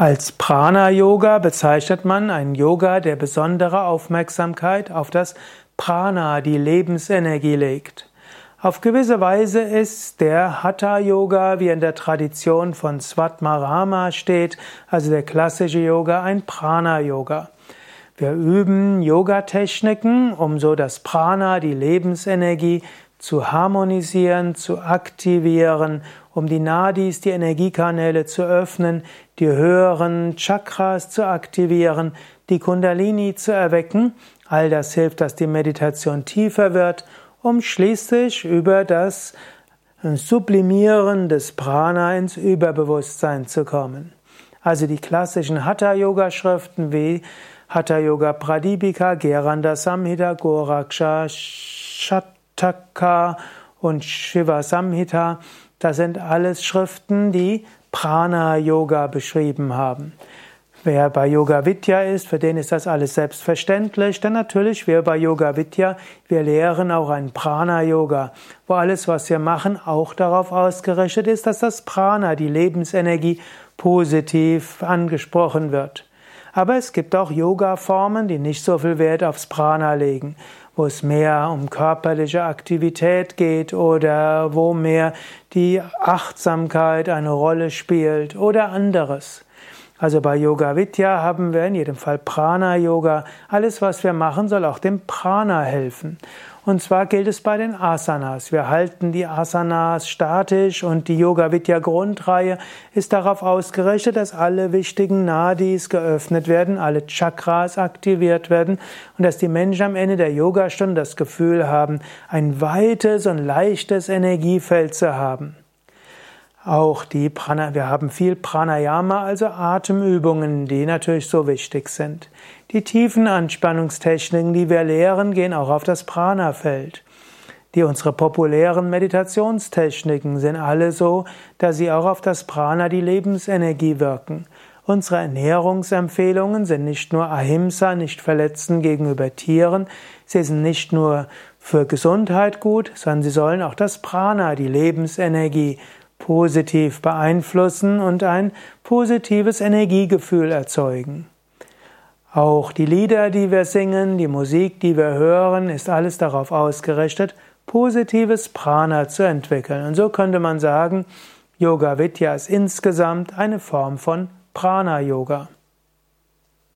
Als Prana-Yoga bezeichnet man einen Yoga, der besondere Aufmerksamkeit auf das Prana, die Lebensenergie legt. Auf gewisse Weise ist der Hatha-Yoga, wie in der Tradition von Svatmarama steht, also der klassische Yoga, ein Prana-Yoga. Wir üben Yoga-Techniken, um so das Prana, die Lebensenergie, zu harmonisieren, zu aktivieren, um die Nadis, die Energiekanäle zu öffnen, die höheren Chakras zu aktivieren, die Kundalini zu erwecken. All das hilft, dass die Meditation tiefer wird, um schließlich über das Sublimieren des Prana ins Überbewusstsein zu kommen. Also die klassischen Hatha-Yoga-Schriften wie Hatha Yoga Pradipika, Geranda Samhita, Goraksha, Shat Taka und Shiva Samhita, das sind alles Schriften, die Prana Yoga beschrieben haben. Wer bei Yoga Vidya ist, für den ist das alles selbstverständlich, denn natürlich wir bei Yoga Vidya, wir lehren auch ein Prana Yoga, wo alles, was wir machen, auch darauf ausgerichtet ist, dass das Prana, die Lebensenergie, positiv angesprochen wird. Aber es gibt auch Yoga-Formen, die nicht so viel Wert aufs Prana legen, wo es mehr um körperliche Aktivität geht oder wo mehr die Achtsamkeit eine Rolle spielt oder anderes. Also bei Yoga Vidya haben wir in jedem Fall Prana Yoga. Alles, was wir machen, soll auch dem Prana helfen. Und zwar gilt es bei den Asanas. Wir halten die Asanas statisch und die Yoga Vidya Grundreihe ist darauf ausgerichtet, dass alle wichtigen Nadis geöffnet werden, alle Chakras aktiviert werden und dass die Menschen am Ende der Yogastunde das Gefühl haben, ein weites und leichtes Energiefeld zu haben. Auch die Prana, wir haben viel Pranayama, also Atemübungen, die natürlich so wichtig sind. Die tiefen Anspannungstechniken, die wir lehren, gehen auch auf das Prana-Feld. Die unsere populären Meditationstechniken sind alle so, dass sie auch auf das Prana, die Lebensenergie wirken. Unsere Ernährungsempfehlungen sind nicht nur Ahimsa, nicht Verletzen gegenüber Tieren, sie sind nicht nur für Gesundheit gut, sondern sie sollen auch das Prana, die Lebensenergie, positiv beeinflussen und ein positives Energiegefühl erzeugen. Auch die Lieder, die wir singen, die Musik, die wir hören, ist alles darauf ausgerichtet, positives Prana zu entwickeln. Und so könnte man sagen, Yoga Vidya ist insgesamt eine Form von Prana Yoga.